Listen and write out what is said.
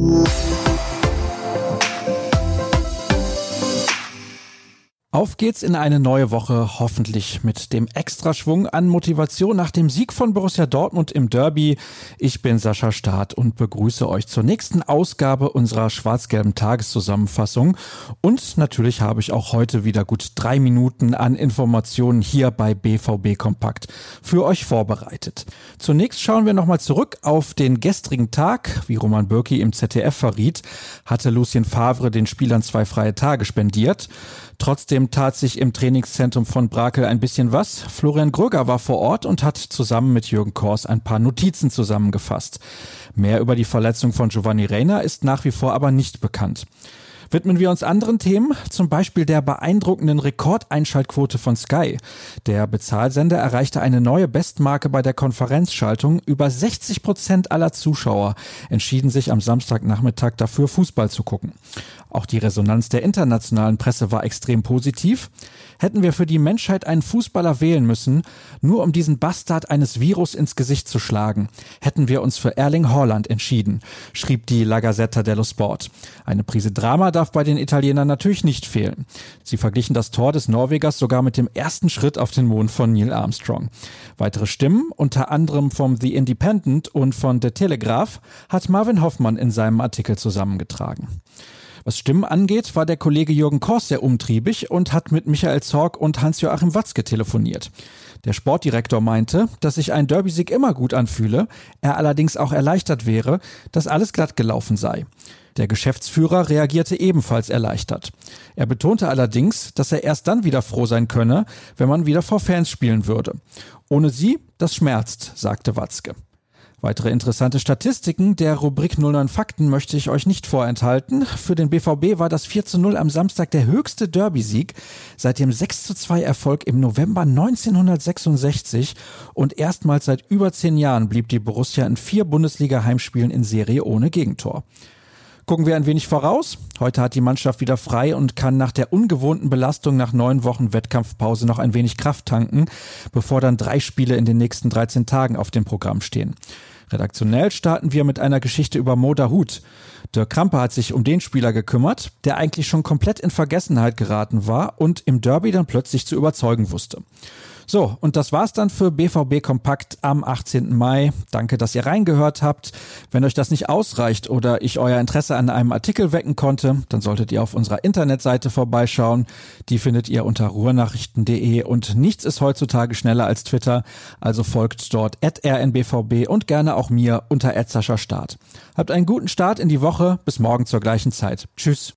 Mm-hmm. Auf geht's in eine neue Woche, hoffentlich mit dem Extraschwung an Motivation nach dem Sieg von Borussia Dortmund im Derby. Ich bin Sascha Staat und begrüße euch zur nächsten Ausgabe unserer schwarz-gelben Tageszusammenfassung. Und natürlich habe ich auch heute wieder gut drei Minuten an Informationen hier bei BVB Kompakt für euch vorbereitet. Zunächst schauen wir nochmal zurück auf den gestrigen Tag. Wie Roman Bürki im ZDF verriet, hatte Lucien Favre den Spielern zwei freie Tage spendiert. Trotzdem tat sich im Trainingszentrum von Brakel ein bisschen was. Florian Gröger war vor Ort und hat zusammen mit Jürgen Kors ein paar Notizen zusammengefasst. Mehr über die Verletzung von Giovanni Reina ist nach wie vor aber nicht bekannt. Widmen wir uns anderen Themen, zum Beispiel der beeindruckenden Rekordeinschaltquote von Sky. Der Bezahlsender erreichte eine neue Bestmarke bei der Konferenzschaltung. Über 60 Prozent aller Zuschauer entschieden sich am Samstagnachmittag dafür, Fußball zu gucken. Auch die Resonanz der internationalen Presse war extrem positiv. Hätten wir für die Menschheit einen Fußballer wählen müssen, nur um diesen Bastard eines Virus ins Gesicht zu schlagen, hätten wir uns für Erling Haaland entschieden, schrieb die La Gazzetta dello Sport. Eine Prise Drama darf bei den Italienern natürlich nicht fehlen. Sie verglichen das Tor des Norwegers sogar mit dem ersten Schritt auf den Mond von Neil Armstrong. Weitere Stimmen, unter anderem vom The Independent und von The Telegraph, hat Marvin Hoffmann in seinem Artikel zusammengetragen. Was Stimmen angeht, war der Kollege Jürgen Kors sehr umtriebig und hat mit Michael Zorg und Hans-Joachim Watzke telefoniert. Der Sportdirektor meinte, dass sich ein Derby-Sieg immer gut anfühle, er allerdings auch erleichtert wäre, dass alles glatt gelaufen sei. Der Geschäftsführer reagierte ebenfalls erleichtert. Er betonte allerdings, dass er erst dann wieder froh sein könne, wenn man wieder vor Fans spielen würde. Ohne sie, das schmerzt, sagte Watzke. Weitere interessante Statistiken der Rubrik 09 Fakten möchte ich euch nicht vorenthalten. Für den BVB war das 4 zu 0 am Samstag der höchste Derby-Sieg seit dem 6 zu 2 Erfolg im November 1966 und erstmals seit über zehn Jahren blieb die Borussia in vier Bundesliga-Heimspielen in Serie ohne Gegentor. Gucken wir ein wenig voraus. Heute hat die Mannschaft wieder frei und kann nach der ungewohnten Belastung nach neun Wochen Wettkampfpause noch ein wenig Kraft tanken, bevor dann drei Spiele in den nächsten 13 Tagen auf dem Programm stehen. Redaktionell starten wir mit einer Geschichte über Moda Hut. Dirk Krampe hat sich um den Spieler gekümmert, der eigentlich schon komplett in Vergessenheit geraten war und im Derby dann plötzlich zu überzeugen wusste. So, und das war's dann für BVB Kompakt am 18. Mai. Danke, dass ihr reingehört habt. Wenn euch das nicht ausreicht oder ich euer Interesse an einem Artikel wecken konnte, dann solltet ihr auf unserer Internetseite vorbeischauen. Die findet ihr unter ruhrnachrichten.de und nichts ist heutzutage schneller als Twitter, also folgt dort at rnbvb und gerne auch mir unter Start. Habt einen guten Start in die Woche. Bis morgen zur gleichen Zeit. Tschüss.